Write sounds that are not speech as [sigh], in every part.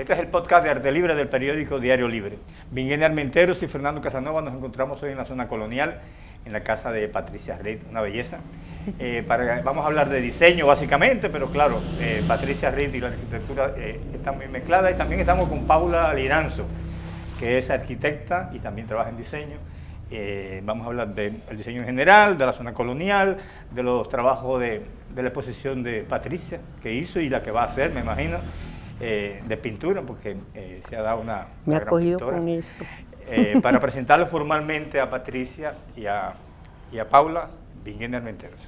Este es el podcast de Arte Libre del periódico Diario Libre. Miguel Armenteros y Fernando Casanova nos encontramos hoy en la zona colonial, en la casa de Patricia Reid, una belleza. Eh, vamos a hablar de diseño básicamente, pero claro, eh, Patricia Reid y la arquitectura eh, están muy mezcladas y también estamos con Paula Liranzo, que es arquitecta y también trabaja en diseño. vamos a hablar del diseño en general, de la zona colonial, de los trabajos de, de la exposición de Patricia que hizo y la que va a hacer, me imagino. Eh, de pintura, porque eh, se ha dado una... Me ha cogido con eso. Eh, para [laughs] presentarle formalmente a Patricia y a, y a Paula, Virginia Armenteros.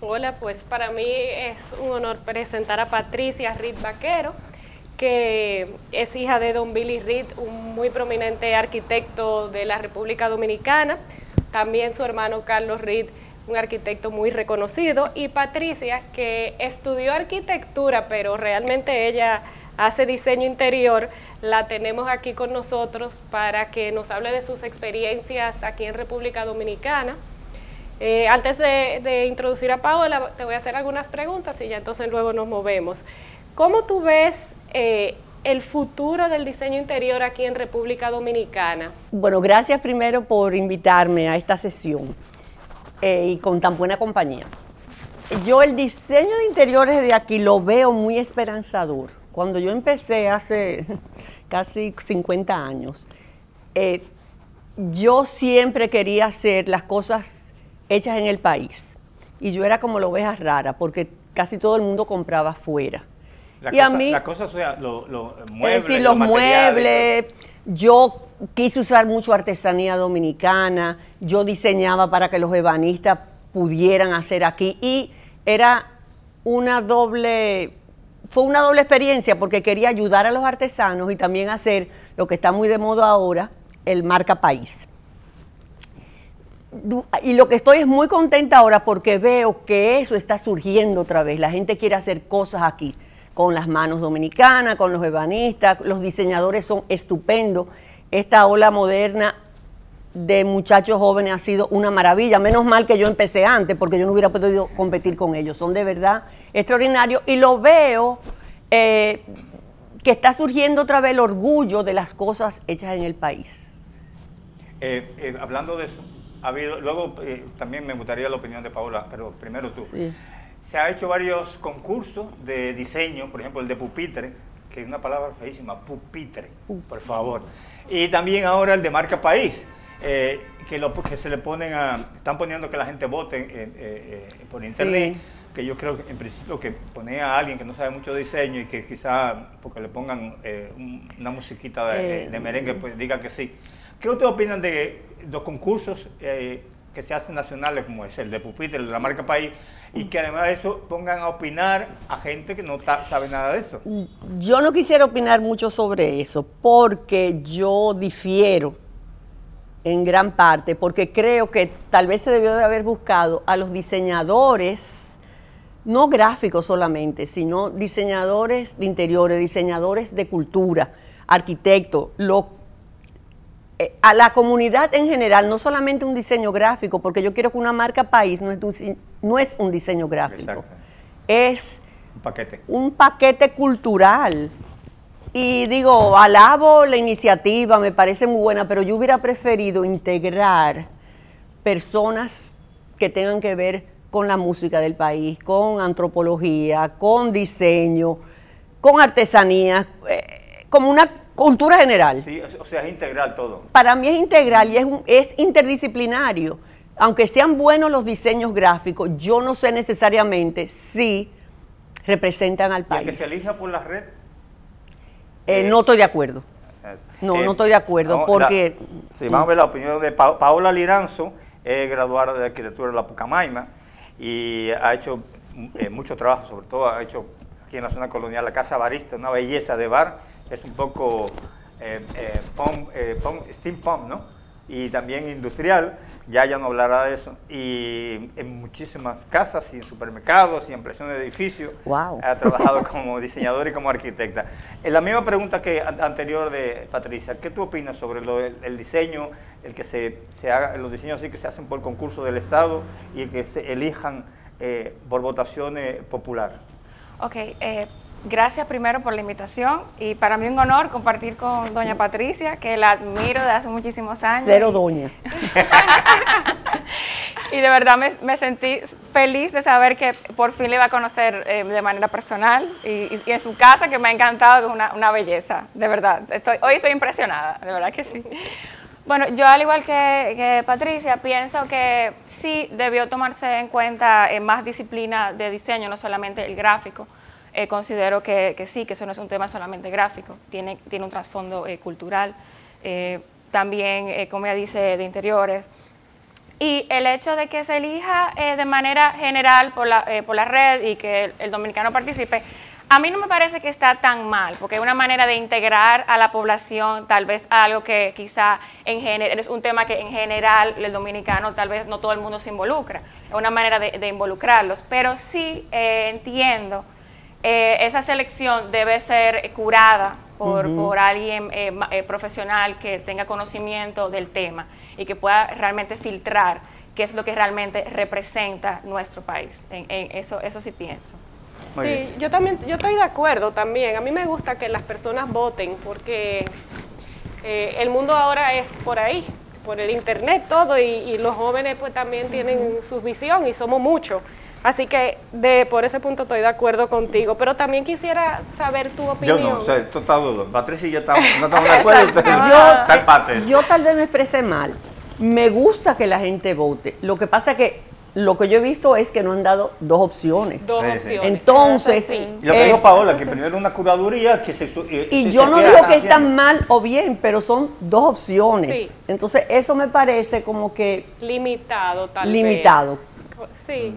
Hola, pues para mí es un honor presentar a Patricia Reed Vaquero, que es hija de don Billy Reed, un muy prominente arquitecto de la República Dominicana, también su hermano Carlos Reed, un arquitecto muy reconocido, y Patricia, que estudió arquitectura, pero realmente ella hace diseño interior, la tenemos aquí con nosotros para que nos hable de sus experiencias aquí en República Dominicana. Eh, antes de, introducir a Paola, te voy a hacer algunas preguntas y ya entonces luego nos movemos. ¿Cómo tú ves eh, el futuro del diseño interior aquí en República Dominicana? Bueno, gracias primero por invitarme a esta sesión eh, y con tan buena compañía. Yo el diseño de interiores de aquí lo veo muy esperanzador cuando yo empecé hace [laughs] casi 50 años, eh, yo siempre quería hacer las cosas hechas en el país. Y yo era como la oveja rara, porque casi todo el mundo compraba afuera. y a mí, o sea, los muebles. Es decir, los, muebles. Yo quise usar mucho artesanía dominicana. Yo diseñaba para que los ebanistas pudieran hacer aquí. Y era una doble fue una doble experiencia porque quería ayudar a los artesanos y también hacer lo que está muy de moda ahora, el marca país. Y lo que estoy es muy contenta ahora porque veo que eso está surgiendo otra vez. La gente quiere hacer cosas aquí, con las manos dominicanas, con los ebanistas, los diseñadores son estupendos. Esta ola moderna de muchachos jóvenes ha sido una maravilla. Menos mal que yo empecé antes, porque yo no hubiera podido competir con ellos. Son de verdad extraordinarios y lo veo eh, que está surgiendo otra vez el orgullo de las cosas hechas en el país. Eh, eh, hablando de eso, ha habido, luego también me gustaría la opinión de Paola, pero primero tú. Se ha hecho varios concursos de diseño, por ejemplo el de pupitre, que es una palabra feísima, pupitre, por favor. Y también ahora el de marca país eh, que, lo, que se le ponen a, están poniendo que la gente vote eh, eh, por internet, que yo creo que en principio que pone a alguien que no sabe mucho de diseño y que quizá porque le pongan una musiquita de, merengue, pues diga que sí. ¿Qué ustedes opinan de los concursos que se hacen nacionales como es el de Pupitre, el de la marca País, y que además de eso pongan a opinar a gente que no sabe nada de eso? Yo no quisiera opinar mucho sobre eso, porque yo difiero en gran parte, porque creo que tal vez se debió de haber buscado a los diseñadores, no gráficos solamente, sino diseñadores de interiores, diseñadores de cultura, arquitectos, eh, a la comunidad en general, no solamente un diseño gráfico, porque yo quiero que una marca país no es, no es un diseño gráfico, es un paquete. un paquete cultural y digo, alabo la iniciativa, me parece muy buena, pero yo hubiera preferido integrar personas que tengan que ver con la música del país, con antropología, con diseño, con artesanía, eh, como una cultura general. Sí, o sea, es integral todo. Para mí es integral y es, es interdisciplinario. Aunque sean buenos los diseños gráficos, yo no sé necesariamente si representan al país. ¿Y que se elija por la red? Eh, no estoy de acuerdo. No, no eh, estoy de acuerdo porque... sí, vamos a ver la opinión de Paola Liranzo, es graduada de arquitectura de la Pucamaima y ha hecho eh, mucho trabajo, sobre todo ha hecho aquí en la zona colonial la Casa Barista, una belleza de bar, es un poco eh, steampunk, ¿no? Y también industrial, ya ya no hablará de eso, y en muchísimas casas y en supermercados y en presión de edificios. Ha trabajado como diseñador y como arquitecta. En la misma pregunta que anterior de Patricia, ¿qué tú opinas sobre el diseño, el que se, se, haga, los diseños así que se hacen por concurso del Estado y que se elijan eh, por votaciones popular? Ok, eh, Gracias primero por la invitación y para mí un honor compartir con doña Patricia, que la admiro de hace muchísimos años. Cero doña. [laughs] y de verdad me, sentí feliz de saber que por fin le iba a conocer eh, de manera personal y, en su casa, que me ha encantado, que es una, belleza, de verdad. Estoy, hoy estoy impresionada, de verdad que sí. Bueno, yo al igual que, Patricia, pienso que sí debió tomarse en cuenta eh, más disciplina de diseño, no solamente el gráfico. Eh, considero que, sí, que eso no es un tema solamente gráfico, tiene, tiene un trasfondo cultural, también, como ya dice, de interiores. Y el hecho de que se elija eh, de manera general por la, eh, por la red y que el, dominicano participe, a mí no me parece que está tan mal, porque es una manera de integrar a la población, tal vez algo que quizá en general, es un tema que en general el dominicano tal vez no todo el mundo se involucra, es una manera de, involucrarlos, pero sí eh, esa selección debe ser curada por, por alguien profesional que tenga conocimiento del tema y que pueda realmente filtrar qué es lo que realmente representa nuestro país. En, eso, eso sí pienso. sí, yo también, yo estoy de acuerdo también. A mí me gusta que las personas voten porque eh, el mundo ahora es por ahí, por el internet todo y, los jóvenes pues también tienen su visión y somos muchos. Así que de por ese punto estoy de acuerdo contigo, pero también quisiera saber tu opinión. Yo no, o sea, esto está dudo. Patricia y yo estamos, no estamos de [laughs] acuerdo. yo, yo tal vez me expresé mal. Me gusta que la gente vote. Lo que pasa es que lo que yo he visto es que no han dado dos opciones. Dos opciones. Entonces. Lo que dijo Paola, que primero una curaduría que se. Eh, y yo no digo que están mal o bien, pero son dos opciones. Entonces, eso me parece como que. Limitado, tal limitado. vez. Sí.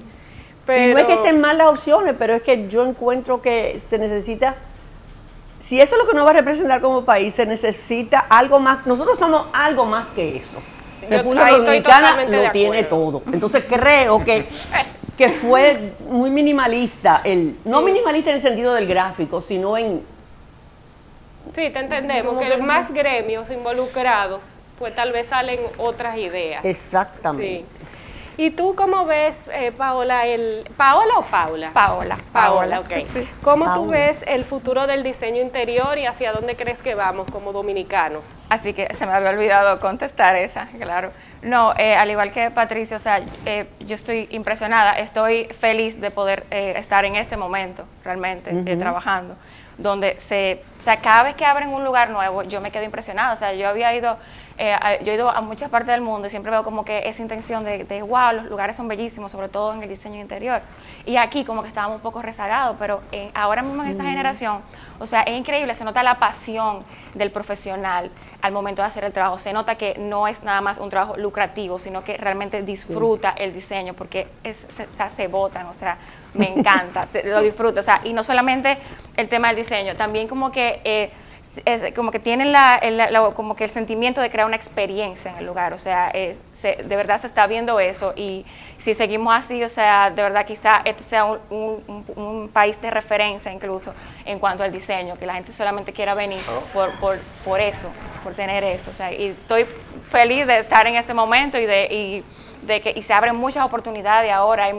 Y no es que estén mal las opciones, pero es que yo encuentro que se necesita, si eso es lo que nos va a representar como país, se necesita algo más, nosotros somos algo más que eso. República Dominicana lo tiene todo. Entonces creo que, [laughs] que fue muy minimalista, el, no minimalista en el sentido del gráfico, sino en... Sí, te entendemos, que los más gremios involucrados, pues tal vez salen otras ideas. Exactamente. ¿Y tú cómo ves, eh, Paola, el... ¿Paola o Paula? Paola. Paola, ok. ¿Cómo tú ves el futuro del diseño interior y hacia dónde crees que vamos como dominicanos? Así que se me había olvidado contestar esa, claro. No, eh, al igual que Patricia, o sea, eh, yo estoy impresionada, estoy feliz de poder estar en este momento realmente trabajando donde se, o sea, cada vez que abren un lugar nuevo, yo me quedo impresionada. O sea, yo había ido, eh, yo he ido a muchas partes del mundo y siempre veo como que esa intención de, de, wow, los lugares son bellísimos, sobre todo en el diseño interior. Y aquí como que estábamos un poco rezagados, pero ahora mismo en esta generación, o sea, es increíble, se nota la pasión del profesional al momento de hacer el trabajo. Se nota que no es nada más un trabajo lucrativo, sino que realmente disfruta el diseño porque es, se, se, botan, o sea, me encanta, lo disfruto. O sea, y no solamente el tema del diseño, también como que... Eh, es, como que tienen la, como que el sentimiento de crear una experiencia en el lugar, o sea, de verdad se está viendo eso y si seguimos así, o sea, de verdad quizá este sea un, un, país de referencia incluso en cuanto al diseño, que la gente solamente quiera venir por, por, por eso, por tener eso, o sea, y estoy feliz de estar en este momento y de... Y, de que y se abren muchas oportunidades ahora,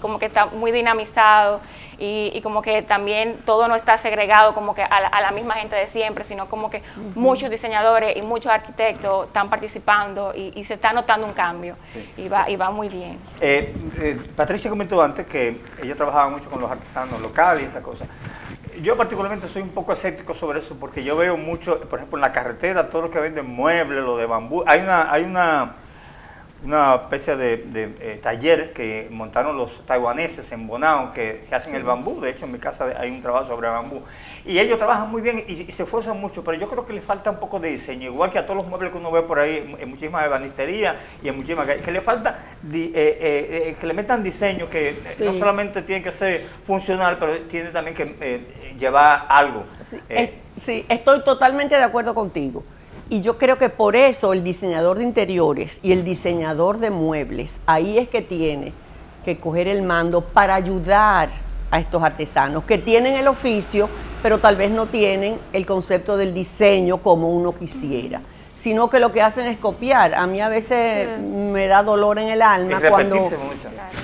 como que está muy dinamizado y, como que también todo no está segregado como que a la, misma gente de siempre, sino como que muchos diseñadores y muchos arquitectos están participando y, se está notando un cambio y, va, y va muy bien. Eh, eh, Patricia comentó antes que ella trabajaba mucho con los artesanos locales y esa cosa. Yo particularmente soy un poco escéptico sobre eso porque yo veo mucho, por ejemplo, en la carretera, todo lo que venden muebles, lo de bambú. Hay una, hay una una especie de, de eh, taller que montaron los taiwaneses en Bonao, que, hacen el bambú. De hecho, en mi casa hay un trabajo sobre bambú. Y ellos trabajan muy bien y, se esfuerzan mucho, pero yo creo que les falta un poco de diseño. Igual que a todos los muebles que uno ve por ahí, en muchísimas ebanisterías y en muchísimas... Que le falta, eh, eh, que le metan diseño, que no solamente tiene que ser funcional, pero tiene también que llevar algo. sí, estoy totalmente de acuerdo contigo. Y yo creo que por eso el diseñador de interiores y el diseñador de muebles, ahí es que tiene que coger el mando para ayudar a estos artesanos que tienen el oficio, pero tal vez no tienen el concepto del diseño como uno quisiera, sino que lo que hacen es copiar. A mí a veces me da dolor en el alma cuando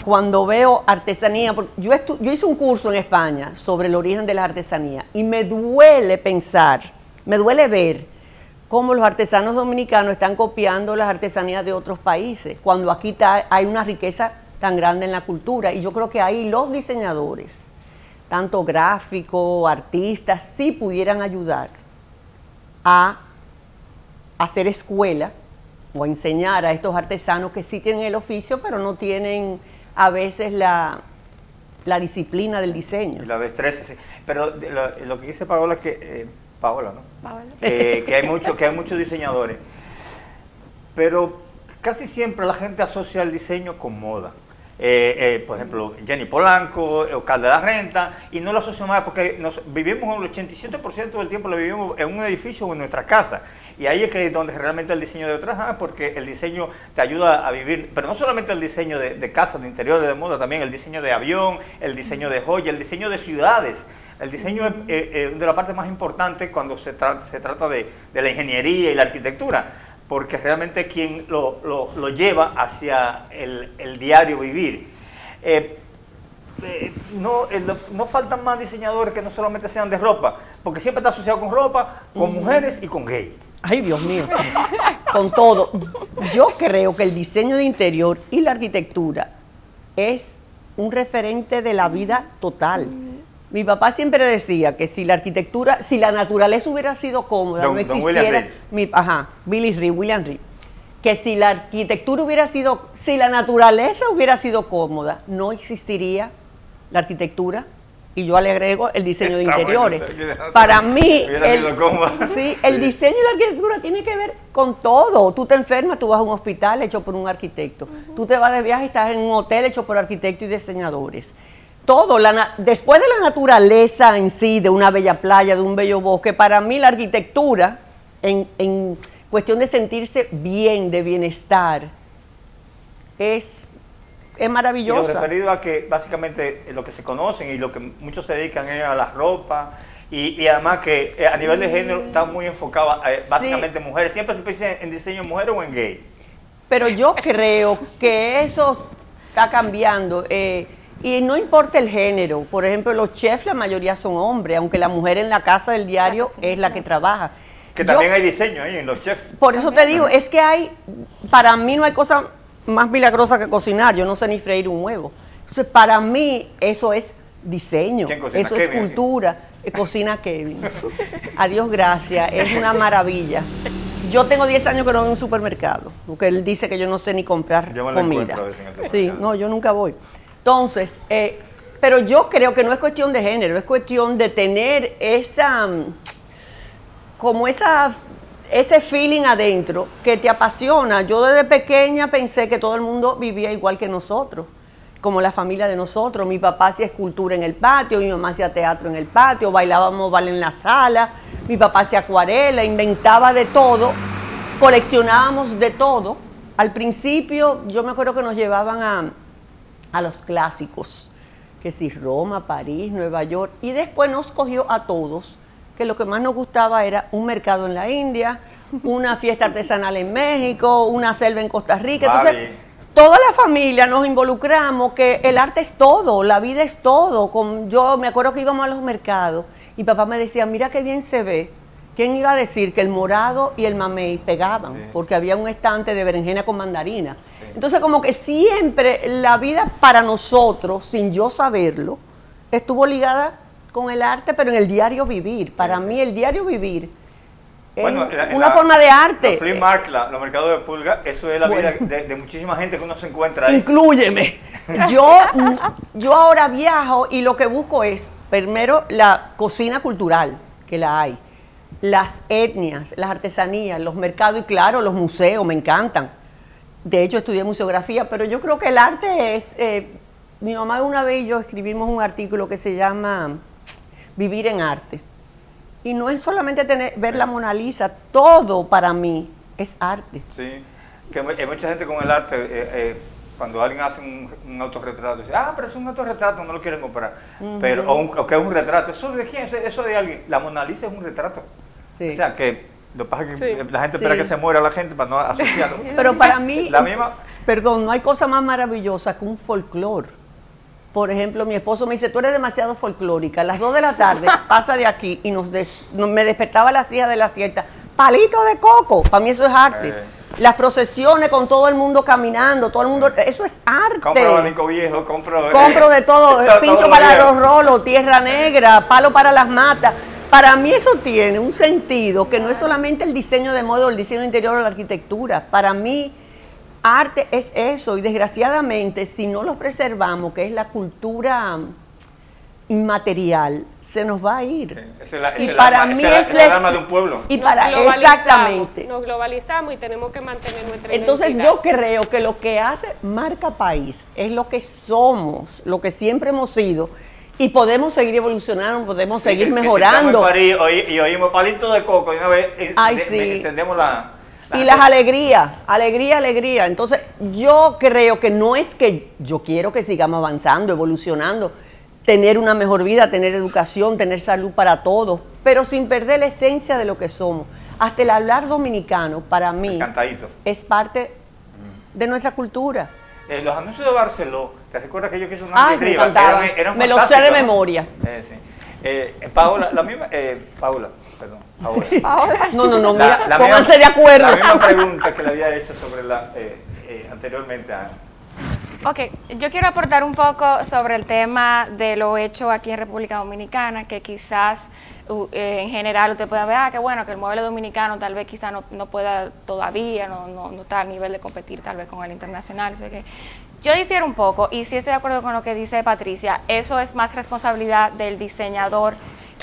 cuando veo artesanía, porque yo, yo hice un curso en España sobre el origen de la artesanía y me duele pensar, me duele ver cómo los artesanos dominicanos están copiando las artesanías de otros países, cuando aquí hay una riqueza tan grande en la cultura. Y yo creo que ahí los diseñadores, tanto gráficos, artistas, sí pudieran ayudar a hacer escuela o a enseñar a estos artesanos que sí tienen el oficio, pero no tienen a veces la, disciplina del diseño. La destreza, sí. Pero lo, que dice Paola es que... Eh, Paola, ¿no? Paola. que, hay mucho, que hay muchos diseñadores. Pero casi siempre la gente asocia el diseño con moda. Eh, eh, por ejemplo, Jenny Polanco, Oscar de la Renta, y no lo asocio más porque nos, vivimos el 87% del tiempo lo vivimos en un edificio o en nuestra casa. Y ahí es que es donde realmente el diseño de otras, porque el diseño te ayuda a vivir, pero no solamente el diseño de, de casa, de interiores, de moda, también el diseño de avión, el diseño de joya, el diseño de ciudades. El diseño es eh, de la parte más importante cuando se, se trata de, la ingeniería y la arquitectura, porque realmente es quien lo, lleva hacia el, diario vivir. Eh, eh, no, no faltan más diseñadores que no solamente sean de ropa, porque siempre está asociado con ropa, con mujeres y con gay. Ay, Dios mío. con todo. Yo creo que el diseño de interior y la arquitectura es un referente de la vida total. Mi papá siempre decía que si la arquitectura, si la naturaleza hubiera sido cómoda, no existiera. Mi, ajá, Billy Reed, William Reed. Que si la arquitectura hubiera sido, si la naturaleza hubiera sido cómoda, no existiría la arquitectura. Y yo le agrego el diseño de interiores. Para mí, el, sí, el diseño y la arquitectura tiene que ver con todo. Tú te enfermas, tú vas a un hospital hecho por un arquitecto. Tú te vas de viaje y estás en un hotel hecho por arquitectos y diseñadores todo, la, después de la naturaleza en sí, de una bella playa, de un bello bosque, para mí la arquitectura, en, cuestión de sentirse bien, de bienestar, es, es maravillosa. Y lo referido a que básicamente lo que se conocen y lo que muchos se dedican es a la ropa, y, además que eh, a nivel de género está muy enfocado eh, básicamente en mujeres. Siempre se piensa en diseño mujer o en gay. Pero yo creo que eso está cambiando. Eh, y no importa el género, por ejemplo, los chefs la mayoría son hombres, aunque la mujer en la casa del diario es la que trabaja. Que también hay diseño ahí en los chefs. Por eso te digo, es que hay, para mí no hay cosa más milagrosa que cocinar, yo no sé ni freír un huevo. Entonces, para mí eso es diseño, eso es cultura. Eh, cocina Kevin. Adiós, gracias, es una maravilla. Yo tengo 10 años que no voy a un supermercado, porque él dice que yo no sé ni comprar comida. Sí, no, yo nunca voy. Entonces, eh, pero yo creo que no es cuestión de género, es cuestión de tener esa, mm, como esa, ese feeling adentro que te apasiona. Yo desde pequeña pensé que todo el mundo vivía igual que nosotros, como la familia de nosotros. Mi papá hacía escultura en el patio, mi mamá hacía teatro en el patio, bailábamos en la sala, mi papá hacía acuarela, inventaba de todo, coleccionábamos de todo. Al principio yo me acuerdo que nos llevaban a a los clásicos, que si Roma, París, Nueva York, y después nos cogió a todos, que lo que más nos gustaba era un mercado en la India, una fiesta artesanal en México, una selva en Costa Rica. Entonces, toda la familia nos involucramos, que el arte es todo, la vida es todo. Con, yo me acuerdo que íbamos a los mercados y papá me decía, mira qué bien se ve. ¿Quién iba a decir que el morado y el mamey pegaban? Porque había un estante de berenjena con mandarina. Entonces como que siempre la vida para nosotros, sin yo saberlo, estuvo ligada con el arte, pero en el diario vivir. Para mí el diario vivir es una forma de arte. Los flea market, los mercados de pulga, eso es la vida de, muchísima gente que uno se encuentra ahí. Inclúyeme. [laughs] Yo, yo ahora viajo y lo que busco es, primero, la cocina cultural, que la hay, las etnias, las artesanías, los mercados y claro, los museos, me encantan de hecho, estudié museografía, pero yo creo que el arte es... Eh, mi mamá una vez y yo escribimos un artículo que se llama Vivir en arte. Y no es solamente tener, ver la Mona Lisa, todo para mí es arte. Sí, que hay mucha gente con el arte, eh, eh, cuando alguien hace un, autorretrato, dice, ah, pero es un autorretrato, no lo quieren comprar. pero, o, que es un retrato, ¿eso de quién? Eso de alguien. La Mona Lisa es un retrato. O sea, que lo que pasa es que la gente espera que se muera la gente para no asociarlo. [laughs] Pero para mí... La misma, perdón, no hay cosa más maravillosa que un folclore. Por ejemplo, mi esposo me dice, tú eres demasiado folclórica. A las 2 de la tarde [laughs] pasa de aquí y nos, me despertaba la silla de la cierta. Palito de coco, para mí eso es arte. Eh. Las procesiones con todo el mundo caminando, todo el mundo, eso es arte. Compro abanico viejo, compro... Eh, compro de todo, [laughs] pincho para los rolos, tierra negra, palo para las matas. Para mí eso tiene un sentido que no es solamente el diseño de modo, el diseño interior o la arquitectura. Para mí arte es eso y desgraciadamente si no lo preservamos, que es la cultura inmaterial, se nos va a ir. y para mí es, el alma de un pueblo. Y para exactamente. Nos globalizamos y tenemos que mantener nuestra Entonces yo creo que lo que hace marca país es lo que somos, lo que siempre hemos sido y podemos seguir evolucionando, podemos seguir mejorando. y, oímos palito de coco y una vez encendemos la y las alegrías, alegría, alegría. Entonces, yo creo que no es que yo quiero que sigamos avanzando, evolucionando, tener una mejor vida, tener educación, tener salud para todos, pero sin perder la esencia de lo que somos. Hasta el hablar dominicano, para mí, es parte de nuestra cultura. Eh, los anuncios de Barceló, ¿te recuerdas que yo quise un Ay, me, eran, me lo sé de memoria. Eh, sí. eh, Paola, la misma, eh, Paula, perdón, [laughs] Paola. No, no, no, mira, pónganse de acuerdo. La misma pregunta que le había hecho sobre la, anteriormente a Ok, yo quiero aportar un poco sobre el tema de lo hecho aquí en República Dominicana, que quizás eh, en general usted pueda ver, ah, qué bueno, que el mueble dominicano tal vez quizás no, no, pueda todavía, no, no, no, está al nivel de competir tal vez con el internacional. que yo difiero un poco y sí estoy de acuerdo con lo que dice Patricia, eso es más responsabilidad del diseñador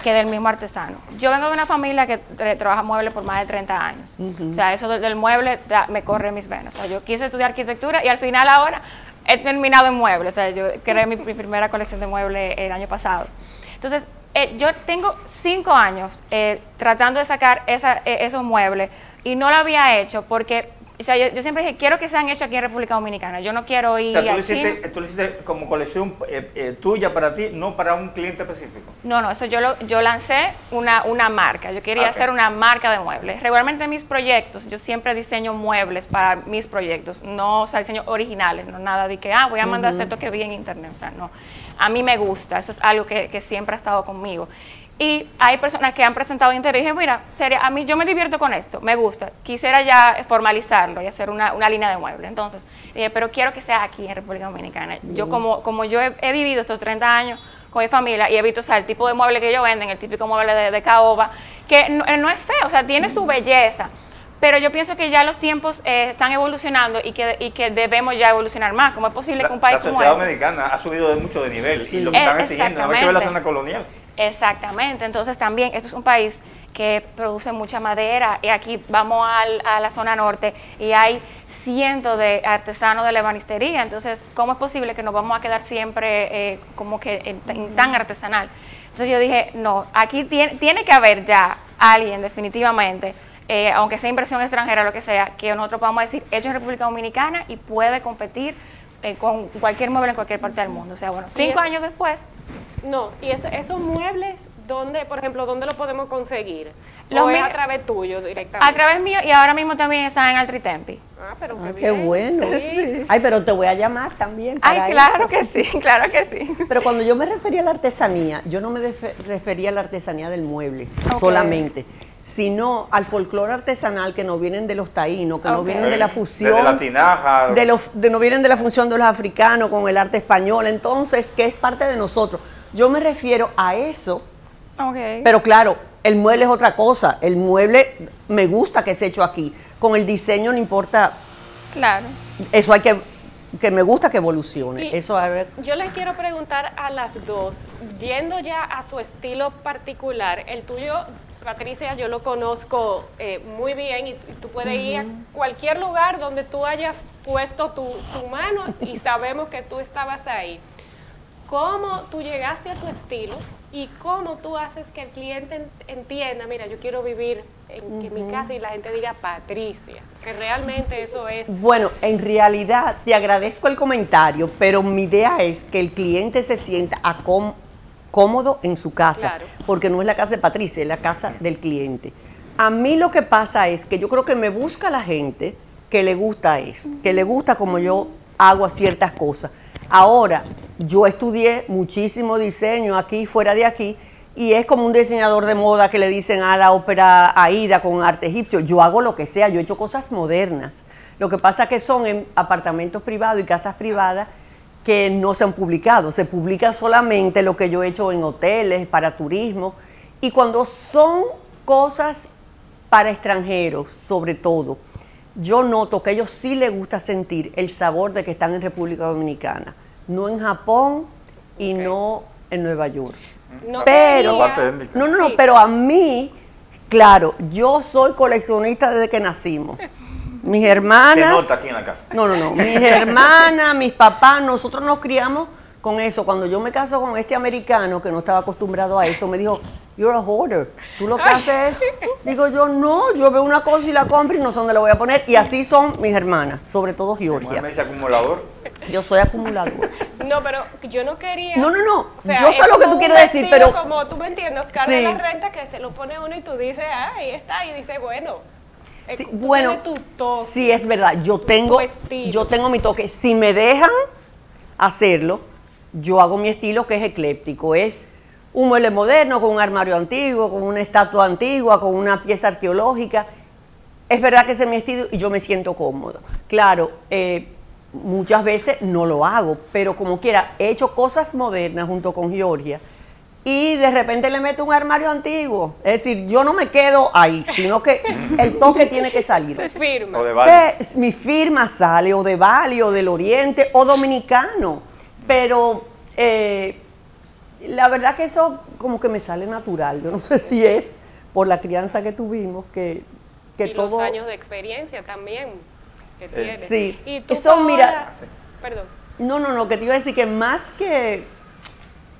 que del mismo artesano. Yo vengo de una familia que trabaja muebles por más de 30 años. O sea, eso del, mueble me corre mis venas. O sea, yo quise estudiar arquitectura y al final ahora he terminado en muebles. O sea, yo creé mi, primera colección de muebles el año pasado. Entonces, eh, yo tengo cinco años eh, tratando de sacar esa, eh, esos muebles y no lo había hecho porque o sea, yo, siempre dije, quiero que sean hechos aquí en República Dominicana. Yo no quiero ir o sea, ¿tú, hiciste, tú lo hiciste como colección eh, eh, tuya para ti, no para un cliente específico. No, no, eso yo lo, yo lancé una, una marca. Yo quería hacer una marca de muebles. Regularmente en mis proyectos, yo siempre diseño muebles para mis proyectos. No, o sea, diseño originales, no nada de que, ah, voy a mandar uh esto que vi en internet. O sea, no. A mí me gusta, eso es algo que, que siempre ha estado conmigo. Y hay personas que han presentado interés y dije, mira, seria, a mí yo me divierto con esto, me gusta, quisiera ya formalizarlo y hacer una, una línea de muebles. Entonces, dije, pero quiero que sea aquí en República Dominicana. Yo como, como yo he, vivido estos 30 años con mi familia y he visto o sea, el tipo de mueble que ellos venden, el típico mueble de, de caoba, que no, no, es feo, o sea, tiene su belleza. Pero yo pienso que ya los tiempos eh, están evolucionando y que, y que debemos ya evolucionar más. ¿Cómo es posible que un país como este... La sociedad americana ha subido de mucho de nivel y lo que están exigiendo, no hay que ver la zona colonial. Exactamente, entonces también esto es un país que produce mucha madera y aquí vamos a la zona norte y hay cientos de artesanos de la ebanistería, entonces ¿cómo es posible que nos vamos a quedar siempre eh, como que tan artesanal? Entonces yo dije, no, aquí tiene, tiene que haber ya alguien definitivamente, eh, aunque sea inversión extranjera o lo que sea, que nosotros podamos decir, hecho en República Dominicana y puede competir eh, con cualquier mueble en cualquier parte del mundo. O sea, bueno, cinco años después no, y esos muebles, ¿dónde, por ejemplo, dónde lo podemos conseguir? Lo es a través tuyo directamente? A través mío y ahora mismo también está en Altritempi. Ah, pero ah, qué, bueno. Ay, pero te voy a llamar también. Ay, claro que sí, [laughs] claro que sí. Pero cuando yo me refería a la artesanía, yo no me refería a la artesanía del mueble solamente sino al folclore artesanal que no vienen de los taínos, que no vienen de la fusión. De la tinaja. De los, de, no vienen de la función de los africanos con el arte español, entonces, que es parte de nosotros. Yo me refiero a eso. Pero claro, el mueble es otra cosa. El mueble me gusta que esté hecho aquí. Con el diseño no importa. Claro. Eso hay que que me gusta que evolucione. Eso a ver. Yo les quiero preguntar a las dos, yendo ya a su estilo particular, el tuyo, Patricia, yo lo conozco eh, muy bien y, tú puedes ir a cualquier lugar donde tú hayas puesto tu, tu mano y sabemos que tú estabas ahí. Cómo tú llegaste a tu estilo y cómo tú haces que el cliente entienda, mira, yo quiero vivir en, mi casa y la gente diga Patricia, que realmente eso es... Bueno, en realidad te agradezco el comentario, pero mi idea es que el cliente se sienta cómodo en su casa, porque no es la casa de Patricia, es la casa del cliente. A mí lo que pasa es que yo creo que me busca la gente que le gusta eso, que le gusta como yo hago ciertas cosas. Ahora, yo estudié muchísimo diseño aquí, fuera de aquí, y es como un diseñador de moda que le dicen a la ópera Aida con arte egipcio. Yo hago lo que sea, yo he hecho cosas modernas. Lo que pasa es que son en apartamentos privados y casas privadas que no se han publicado. Se publica solamente lo que yo he hecho en hoteles, para turismo. Y cuando son cosas para extranjeros, sobre todo, yo noto que a ellos sí les gusta sentir el sabor de que están en República Dominicana, no en Japón y no en Nueva York. No pero, no, no, no, pero a mí, claro, yo soy coleccionista desde que nacimos. [laughs] Mis hermanas. Se nota aquí en la casa. No, no, no. Mis hermanas, [laughs] mis papás, nosotros nos criamos con eso. Cuando yo me caso con este americano que no estaba acostumbrado a eso, me dijo, you're a hoarder. Tú lo que haces es, digo yo, no, yo veo una cosa y la compro y no sé dónde la voy a poner. Y así son mis hermanas, sobre todo Georgia. ¿Me dice acumulador? Yo soy acumulador. No, pero yo no quería. No, no, no. yo sé lo que tú quieres decir, pero. Como tú me entiendes, Oscar de la renta que se lo pone uno y tú dices, ah, ahí está, y dice, bueno. Eh, sí, bueno, sí, es verdad. Yo tengo, yo tengo mi toque. Si me dejan hacerlo, yo hago mi estilo que es ecléptico, es un mueble moderno con un armario antiguo, con una estatua antigua, con una pieza arqueológica. Es verdad que ese es mi estilo y yo me siento cómodo. Claro, eh, muchas veces no lo hago, pero como quiera, he hecho cosas modernas junto con Georgia y de repente le meto un armario antiguo. Es decir, yo no me quedo ahí, sino que el toque tiene que salir. firma. O de Mi firma sale o de Bali o del Oriente o dominicano pero eh, la verdad que eso como que me sale natural. Yo no sé si es por la crianza que tuvimos, que, que y los años de experiencia también que tienes. Sí, y tú, eso mira... Perdón. No, no, no, que te iba a decir que más que,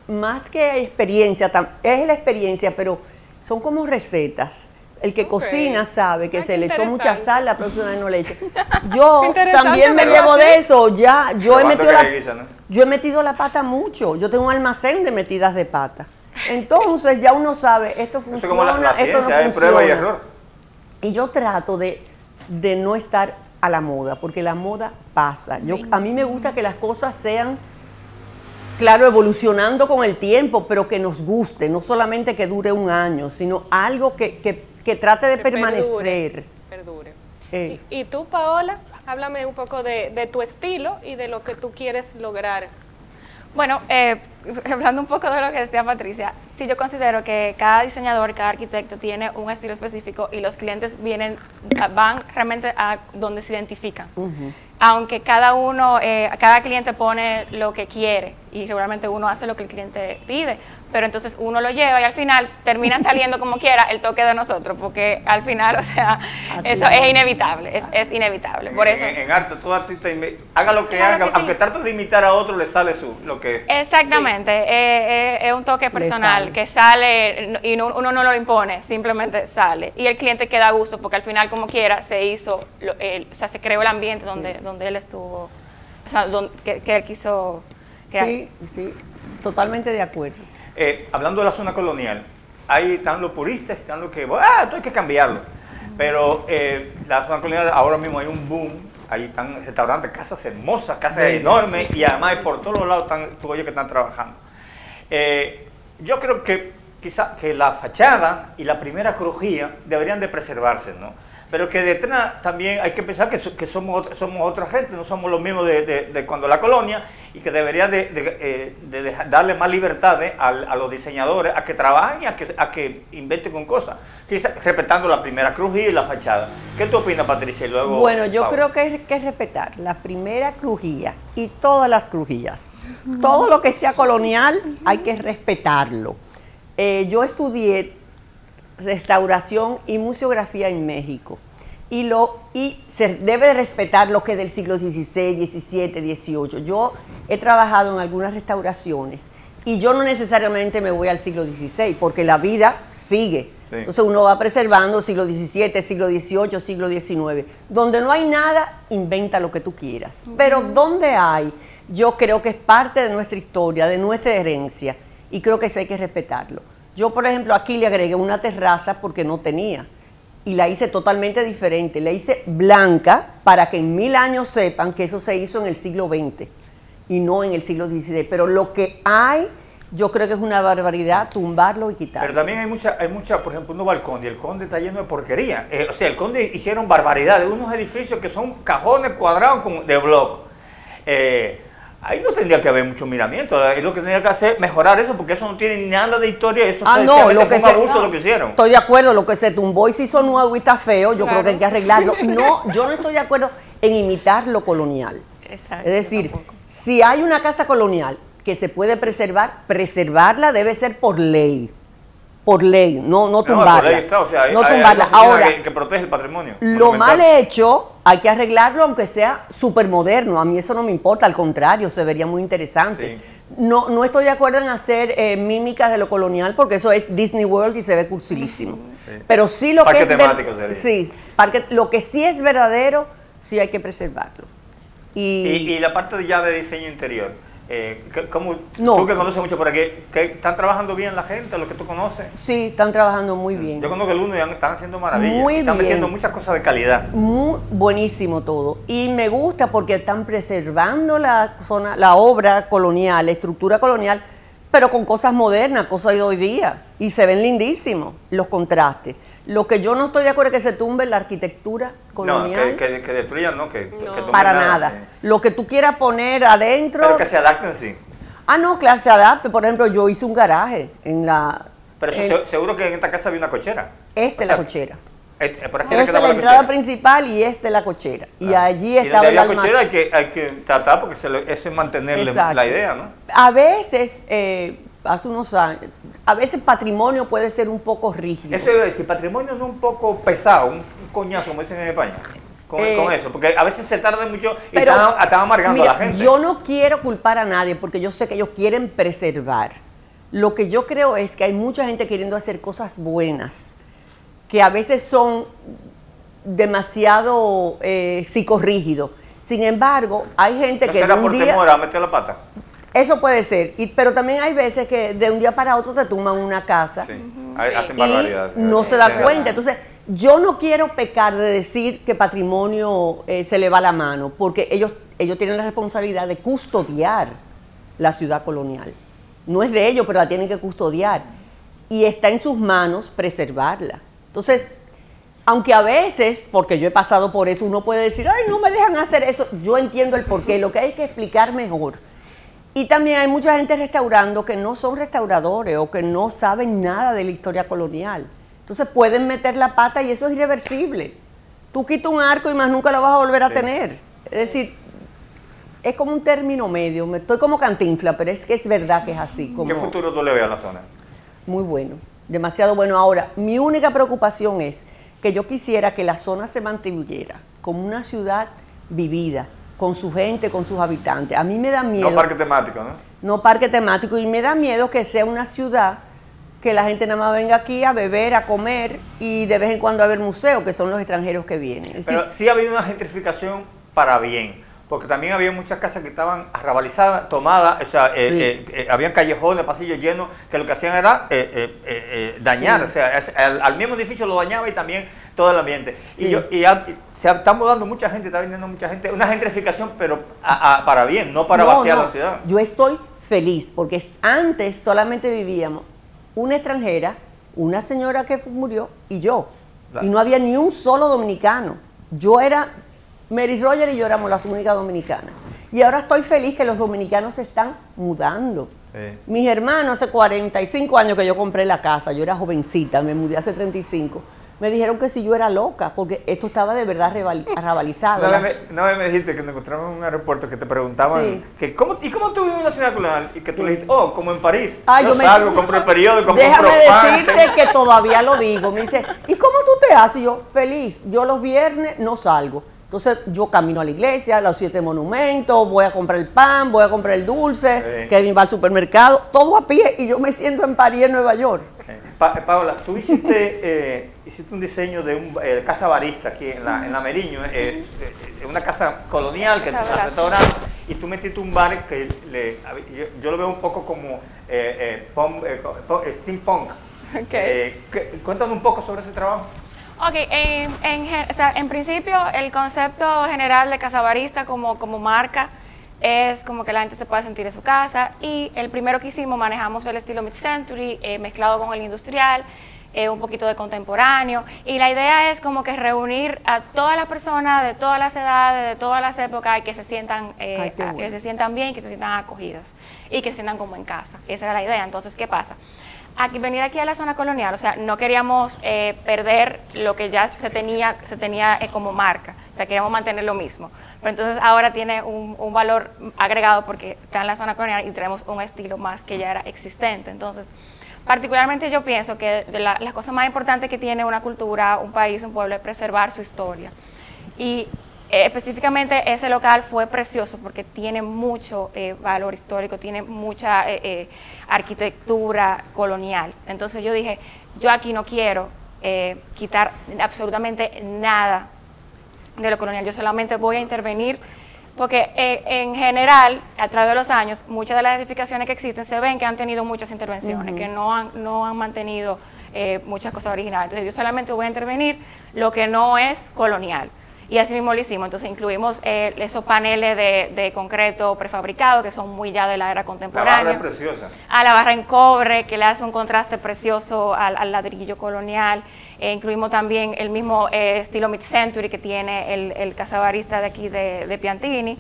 más que experiencia, es la experiencia, pero son como recetas. El que cocina sabe que se le echó mucha sal, la próxima vez no le eche. [laughs] Yo también me llevo de eso, ya, yo he metido la, yo he metido la pata mucho, yo tengo un almacén de metidas de pata. Entonces ya uno sabe, esto funciona, esto no funciona. y, error. y yo trato de, de no estar a la moda, porque la moda pasa. Yo, a mí me gusta que las cosas sean, claro, evolucionando con el tiempo, pero que nos guste, no solamente que dure un año, sino algo que, que que trate de permanecer. Perdure. Eh. ¿Y, tú, Paola? Háblame un poco de, tu estilo y de lo que tú quieres lograr. Bueno, eh, [laughs] hablando un poco de lo que decía Patricia, sí yo considero que cada diseñador, cada arquitecto tiene un estilo específico y los clientes vienen, van realmente a donde se identifican. Aunque cada uno, eh, cada cliente pone lo que quiere y seguramente uno hace lo que el cliente pide, pero entonces uno lo lleva y al final termina [laughs] saliendo como quiera el toque de nosotros, porque al final, o sea, eso es. inevitable, es, es, inevitable. Por eso, en, arte, todo artista haga lo que haga, aunque trate de imitar a otro, le sale su, lo que es. Exactamente, eh, eh, es un toque personal que sale y uno no lo impone, simplemente sale. Y el cliente queda a gusto, porque al final, como quiera, se hizo, o sea, se creó el ambiente donde, donde él estuvo, o sea, donde, que, que él quiso... Sí, sí, totalmente de acuerdo. Eh, hablando de la zona colonial, ahí están los puristas, están los que, ah, esto hay que cambiarlo. Pero eh, la zona colonial ahora mismo hay un boom, ahí están restaurantes, casas hermosas, casas enormes y además por todos lados están, tú oyes que están trabajando. Eh, yo creo que quizá que la fachada y la primera crujía deberían de preservarse, ¿no? Pero que detrás también hay que pensar que, que somos, somos otra gente, no somos los mismos de, de cuando la colonia, y que debería de, eh, darle más libertades a, los diseñadores a que trabajen y a que, a que inventen con cosas, respetando la primera crujía y la fachada. ¿Qué tú opinas, Patricia? Y luego, bueno, yo creo que hay que respetar la primera crujía y todas las crujías. Todo lo que sea colonial hay que respetarlo. Eh, yo estudié restauración y museografía en México y, lo, y se debe respetar lo que es del siglo XVI, XVII, XVIII. Yo he trabajado en algunas restauraciones y yo no necesariamente me voy al siglo XVI porque la vida sigue. Entonces uno va preservando siglo XVII, siglo XVIII, siglo XIX. Donde no hay nada, inventa lo que tú quieras. Pero donde hay, yo creo que es parte de nuestra historia, de nuestra herencia y creo que eso hay que respetarlo. Yo, por ejemplo, aquí le agregué una terraza porque no tenía y la hice totalmente diferente. La hice blanca para que en mil años sepan que eso se hizo en el siglo XX y no en el siglo XVI. Pero lo que hay, yo creo que es una barbaridad tumbarlo y quitarlo. Pero también hay mucha, hay mucha por ejemplo, uno va al Conde y el Conde está lleno de porquería. Eh, o sea, el Conde hicieron barbaridades, unos edificios que son cajones cuadrados de blog. Eh, Ahí no tendría que haber mucho miramiento, es lo que tendría que hacer mejorar eso, porque eso no tiene nada de historia, eso ah, no, lo que fue un abuso lo que hicieron. Estoy de acuerdo, lo que se tumbó y se hizo nuevo y está feo, yo creo que hay que arreglarlo. [laughs] No, yo no estoy de acuerdo en imitar lo colonial. Exacto, es decir, si hay una casa colonial que se puede preservar, preservarla debe ser por ley por ley, no, no tumbarla. No, o sea, no tumbarla. Ahora, que, protege el patrimonio. Lo mal hecho hay que arreglarlo aunque sea súper moderno. A mí eso no me importa, al contrario, se vería muy interesante. No, no estoy de acuerdo en hacer eh, mímicas de lo colonial porque eso es Disney World y se ve cursilísimo. [laughs] Pero sí lo que es temático sí, parque, lo que sí es verdadero, sí hay que preservarlo. Y, y, y la parte de ya de diseño interior eh, ¿cómo, Tú que conoces mucho por aquí, ¿están trabajando bien la gente, lo que tú conoces? Sí, están trabajando muy mm. bien. Yo conozco el uno y están haciendo maravillas. Muy están metiendo muchas cosas de calidad. Muy buenísimo todo. Y me gusta porque están preservando la zona, la obra colonial, la estructura colonial, pero con cosas modernas, cosas de hoy día. Y se ven lindísimos los contrastes. Lo que yo no estoy de acuerdo es que se tumbe la arquitectura colonial. No, que, que, destruyan, no, que, Para nada. Lo que tú quieras poner adentro. Pero que se adapten, sí. Ah, no, claro, se adapte. Por ejemplo, yo hice un garaje en la. Pero seguro que en esta casa había una cochera. Esta es la cochera. Esta es la, entrada principal y esta es la cochera. Y ah. allí estaba y la cochera hay que, hay que tratar porque se es mantenerle la idea, ¿no? A veces, eh, hace unos años, a veces patrimonio puede ser un poco rígido. Eso es decir, patrimonio no un poco pesado, un, coñazo, como dicen en España. Con, eh, eso, porque a veces se tarda mucho y están, amargando a la gente. Yo no quiero culpar a nadie porque yo sé que ellos quieren preservar. Lo que yo creo es que hay mucha gente queriendo hacer cosas buenas, que a veces son demasiado eh, psicorrígidos. Sin embargo, hay gente que... ¿Será por temor a meter la pata? Eso puede ser, y, pero también hay veces que de un día para otro te tumban una casa. Sí. Hacen barbaridades. No se da cuenta. Entonces, yo no quiero pecar de decir que patrimonio eh, se le va la mano, porque ellos, ellos tienen la responsabilidad de custodiar la ciudad colonial. No es de ellos, pero la tienen que custodiar. Y está en sus manos preservarla. Entonces, aunque a veces, porque yo he pasado por eso, uno puede decir, ay, no me dejan hacer eso. Yo entiendo el porqué. Lo que hay que explicar mejor y también hay mucha gente restaurando que no son restauradores o que no saben nada de la historia colonial. Entonces pueden meter la pata y eso es irreversible. Tú quitas un arco y más nunca lo vas a volver a tener. Es decir, es como un término medio. Me estoy como cantinfla, pero es que es verdad que es así. ¿Qué futuro tú le ves a la zona? Muy bueno, demasiado bueno. Ahora, mi única preocupación es que yo quisiera que la zona se mantuviera como una ciudad vivida, con su gente, con sus habitantes. A mí me da miedo. No parque temático, ¿no? No parque temático y me da miedo que sea una ciudad que la gente nada más venga aquí a beber, a comer y de vez en cuando a ver museos, que son los extranjeros que vienen. Pero sí ha habido una gentrificación para bien, porque también había muchas casas que estaban arrabalizadas, tomadas, o sea, eh, eh, eh, habían callejones, pasillos llenos, que lo que hacían era dañar, o sea, al, mismo edificio lo dañaba y también todo el ambiente. Y, yo, y, se está mudando mucha gente, está viniendo mucha gente, una gentrificación, pero para bien, no para vaciar la ciudad. Yo estoy feliz, porque antes solamente vivíamos una extranjera, una señora que murió y yo. Y no había ni un solo dominicano. Yo era, Mary Roger y yo éramos las únicas dominicanas. Y ahora estoy feliz que los dominicanos se están mudando. Mis hermanos, hace 45 años que yo compré la casa, yo era jovencita, me mudé hace 35 me dijeron que si yo era loca, porque esto estaba de verdad arrabalizado. No me, me, dijiste que nos encontramos en un aeropuerto que te preguntaban, que ¿cómo, ¿y cómo tú vives en la ciudad colonial? Y que tú le dijiste, oh, como en París. Ah, yo, salgo, compro el periódico, Déjame decirte que todavía lo digo. Me dice, ¿y cómo tú te haces? Y yo, feliz, yo los viernes no salgo. Entonces yo camino a la iglesia, a los siete monumentos, voy a comprar el pan, voy a comprar el dulce, que Kevin va al supermercado, todo a pie y yo me siento en París, en Nueva York. Paola, tú hiciste, [laughs] eh, hiciste un diseño de un eh, casa barista aquí en la, en la Meriño, eh, una casa colonial que está restaurante, y tú metiste un bar que le, yo, lo veo un poco como steampunk. cuéntanos un poco sobre ese trabajo. Ok, en, en, principio el concepto general de Casabarista como, como marca es como que la gente se pueda sentir en su casa y el primero que hicimos manejamos el estilo mid-century eh, mezclado con el industrial, eh, un poquito de contemporáneo y la idea es como que reunir a todas las personas de todas las edades, de todas las épocas y que se sientan, eh, que se sientan bien, que se sientan acogidas y que se sientan como en casa. Esa era la idea. Entonces, ¿qué pasa? Aquí, venir aquí a la zona colonial, o sea, no queríamos eh, perder lo que ya se tenía, se tenía eh, como marca, o sea, queríamos mantener lo mismo. Pero entonces ahora tiene un, valor agregado porque está en la zona colonial y tenemos un estilo más que ya era existente. Entonces, particularmente yo pienso que de las cosas más importantes que tiene una cultura, un país, un pueblo es preservar su historia. Y eh, específicamente ese local fue precioso porque tiene mucho eh, valor histórico, tiene mucha eh, arquitectura colonial. Entonces yo dije, yo aquí no quiero quitar absolutamente nada de lo colonial, yo solamente voy a intervenir porque en general, a través de los años, muchas de las edificaciones que existen se ven que han tenido muchas intervenciones, que no han, no han mantenido muchas cosas originales. Entonces yo solamente voy a intervenir lo que no es colonial. Y así mismo lo hicimos. Entonces incluimos eh, esos paneles de, concreto prefabricado que son muy ya de la era contemporánea. La barra es preciosa. A la barra en cobre que le hace un contraste precioso al, ladrillo colonial. Eh, incluimos también el mismo eh, estilo mid-century que tiene el, el casabarista de aquí de, Piantini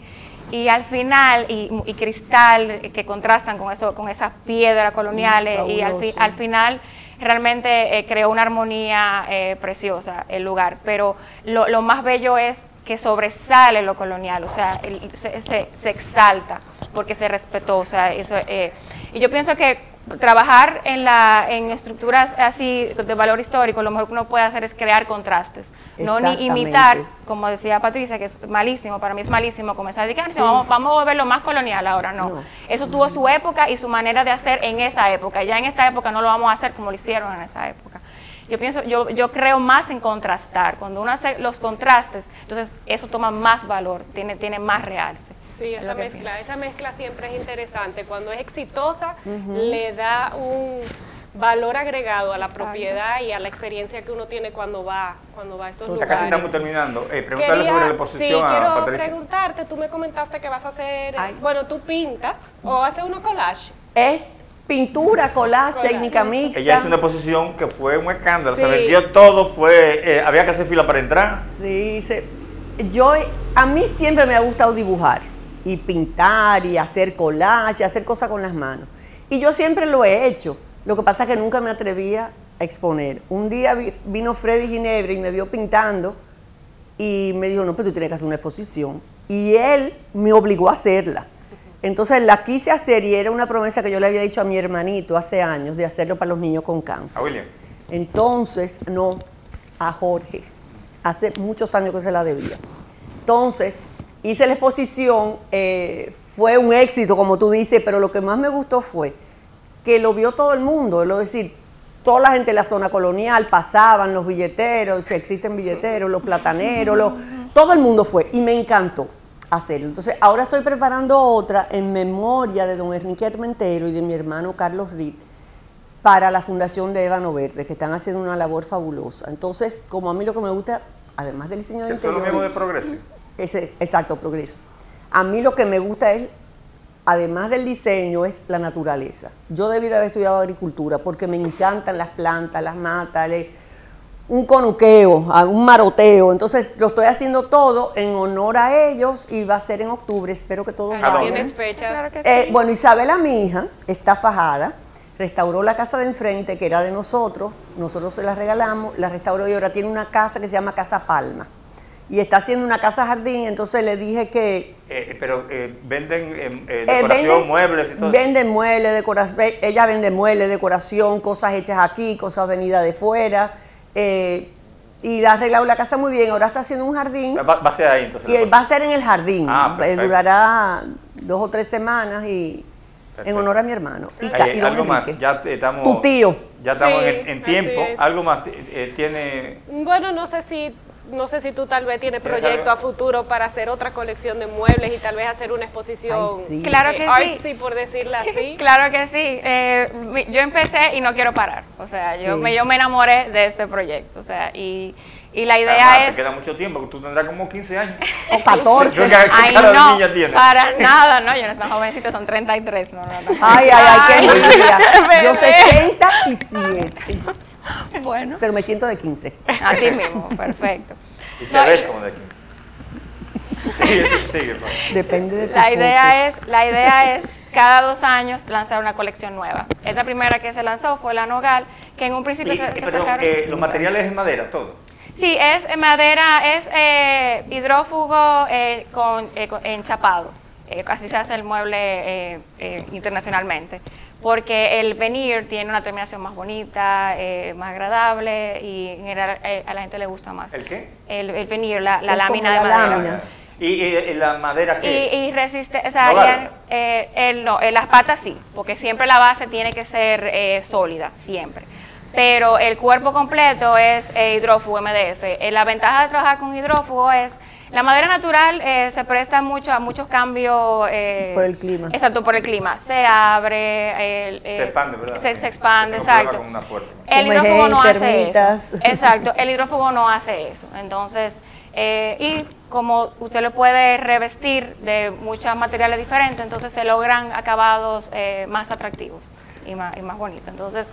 y al final y, cristal que contrastan con eso con esas piedras coloniales y al, al final realmente eh, creó una armonía eh, preciosa el lugar, pero lo, más bello es que sobresale lo colonial, o sea, se, se, exalta porque se respetó, o sea, eso, eh, y yo pienso que trabajar en, la, en estructuras así de valor histórico, lo mejor que uno puede hacer es crear contrastes, no ni imitar, como decía Patricia, que es malísimo, para mí es malísimo comenzar a decir, vamos, vamos a volverlo más colonial ahora, no. Eso tuvo su época y su manera de hacer en esa época, ya en esta época no lo vamos a hacer como lo hicieron en esa época. Yo pienso, yo, yo creo más en contrastar, cuando uno hace los contrastes, entonces eso toma más valor, tiene, tiene más realce. Sí, esa mezcla, esa mezcla siempre es interesante. Cuando es exitosa, le da un valor agregado a la propiedad y a la experiencia que uno tiene cuando va cuando va a esos lugares. Casi estamos terminando. Eh, pregúntale sobre la exposición sí, quiero preguntarte, tú me comentaste que vas a hacer, bueno, tú pintas o haces una collage. Es pintura, collage, técnica mixta. Ella hace una exposición que fue un escándalo, se vendió todo, fue, eh, había que hacer fila para entrar. Sí, yo, a mí siempre me ha gustado dibujar y pintar y hacer collage y hacer cosas con las manos. Y yo siempre lo he hecho. Lo que pasa es que nunca me atrevía a exponer. Un día vino Freddy Ginebra y me vio pintando y me dijo, no, pero tú tienes que hacer una exposición. Y él me obligó a hacerla. Entonces la quise hacer y era una promesa que yo le había dicho a mi hermanito hace años de hacerlo para los niños con cáncer. ¿A William? Entonces, no, a Jorge. Hace muchos años que se la debía. Entonces, hice la exposición, eh, fue un éxito, como tú dices, pero lo que más me gustó fue que lo vio todo el mundo, es decir, toda la gente de la zona colonial pasaban, los billeteros, si existen billeteros, los plataneros, todo el mundo fue y me encantó hacerlo. Entonces, ahora estoy preparando otra en memoria de don Enrique Armentero y de mi hermano Carlos Ritt para la Fundación de Ébano Verde, que están haciendo una labor fabulosa. Entonces, como a mí lo que me gusta, además del diseño de Eso es lo mismo de progreso. Ese, exacto, progreso. A mí lo que me gusta es, además del diseño, es la naturaleza. Yo debí de haber estudiado agricultura porque me encantan las plantas, las matas, un conuqueo, un maroteo. Entonces lo estoy haciendo todo en honor a ellos y va a ser en octubre. Espero que todo vaya ¿Tienes fecha? Eh, bueno, Isabela, mi hija, está fajada. Restauró la casa de enfrente, que era de nosotros. Nosotros se la regalamos, la restauró y ahora tiene una casa que se llama Casa Palma y está haciendo una casa jardín, entonces le dije que... Eh, pero eh, venden em, eh, decoración, muebles y todo. Venden muebles, decoración, ella vende muebles, decoración, cosas hechas aquí, cosas venidas de fuera. y la ha arreglado la casa muy bien, ahora está haciendo un jardín. Va, a ser ahí entonces. Y va a ser en el jardín. Ah, durará dos o tres semanas y en honor a mi hermano. Y, algo más, ya estamos... Tu tío. Ya estamos en, tiempo. Algo más tiene... Bueno, no sé si no sé si tú tal vez tienes proyecto a futuro para hacer otra colección de muebles y tal vez hacer una exposición. Claro que sí. por decirlo [laughs] así. claro que sí. Eh, yo empecé y no quiero parar. O sea, yo, me, yo me enamoré de este proyecto. O sea, y y la idea es... Te queda mucho tiempo, tú tendrás como 15 años. [laughs] O 14. Ay, no, para [laughs] nada, no, yo no soy jovencita, son 33. No, no, no. Ay, ay, ay, qué envidia. Yo 67. [laughs] Bueno. Pero me siento de 15. A ti mismo, perfecto. Y te ves como de 15. [laughs] Sigue, sigue, Depende de la idea es La idea es cada dos años lanzar una colección nueva. Esta primera que se lanzó fue la Nogal, que en un principio se, se sacaron... Eh, ¿Los materiales es madera, todo? Sí, es madera, es eh, hidrófugo eh, con, eh, enchapado. Así se hace el mueble internacionalmente. Porque el veneer tiene una terminación más bonita, más agradable y en general a la gente le gusta más. ¿El qué? El, el veneer, la, lámina de madera. ¿Y, la madera qué? Y, resiste, o sea, el, no, las patas sí, porque siempre la base tiene que ser sólida, siempre pero el cuerpo completo es eh, hidrófugo MDF. Eh, la ventaja de trabajar con hidrófugo es la madera natural eh, se presta mucho a muchos cambios. por el clima. Exacto, por el clima. Se abre. se expande, ¿verdad? Se, expande, exacto. el hidrófugo no hace eso. Exacto, el hidrófugo no hace eso. Entonces, y como usted lo puede revestir de muchos materiales diferentes, entonces se logran acabados más atractivos y más, y más bonitos. Entonces,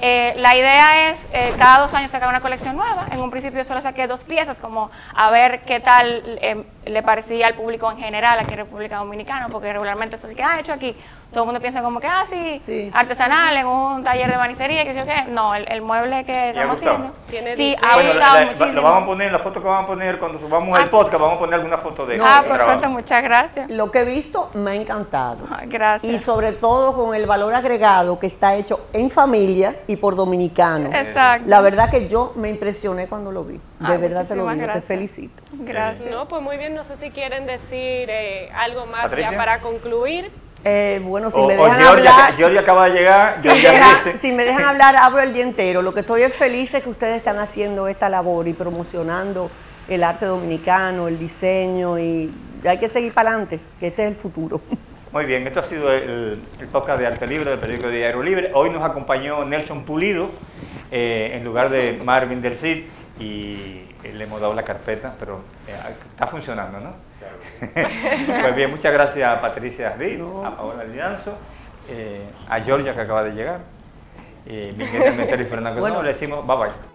eh, la idea es eh, cada dos años sacar una colección nueva. En un principio solo saqué dos piezas, como a ver qué tal eh, le parecía al público en general aquí en República Dominicana, porque regularmente eso que ha ah, hecho aquí, todo el mundo piensa como que, ah, sí, artesanal, en un taller de banistería, que sé yo qué. No, el, mueble que estamos haciendo. Sí, ha gustado muchísimo. Lo vamos a poner, la foto que vamos a poner cuando subamos el ah. podcast, vamos a poner alguna foto de Ah, perfecto, muchas gracias. Lo que he visto me ha encantado. gracias. Y sobre todo con el valor agregado que está hecho en familia y por dominicanos. Exacto. La verdad que yo me impresioné cuando lo vi. De verdad te lo digo, te felicito. Gracias. No, pues muy bien, no sé si quieren decir eh, algo más ya para concluir. Eh, bueno, si me dejan hablar, acaba de llegar. Si, me dejan hablar, hablo el día entero. Lo que estoy es feliz es que ustedes están haciendo esta labor y promocionando el arte dominicano, el diseño y hay que seguir para adelante, que este es el futuro. Muy bien, esto ha sido el, podcast de Arte Libre del periódico Diario Libre. Hoy nos acompañó Nelson Pulido eh, en lugar de Marvin del Cid y le hemos dado la carpeta, pero eh, está funcionando, ¿no? [laughs] pues bien, muchas gracias a Patricia Reed, a Paola Lianzo, eh, a Georgia que acaba de llegar, y Miguel Meter y Fernando bueno. le decimos bye bye.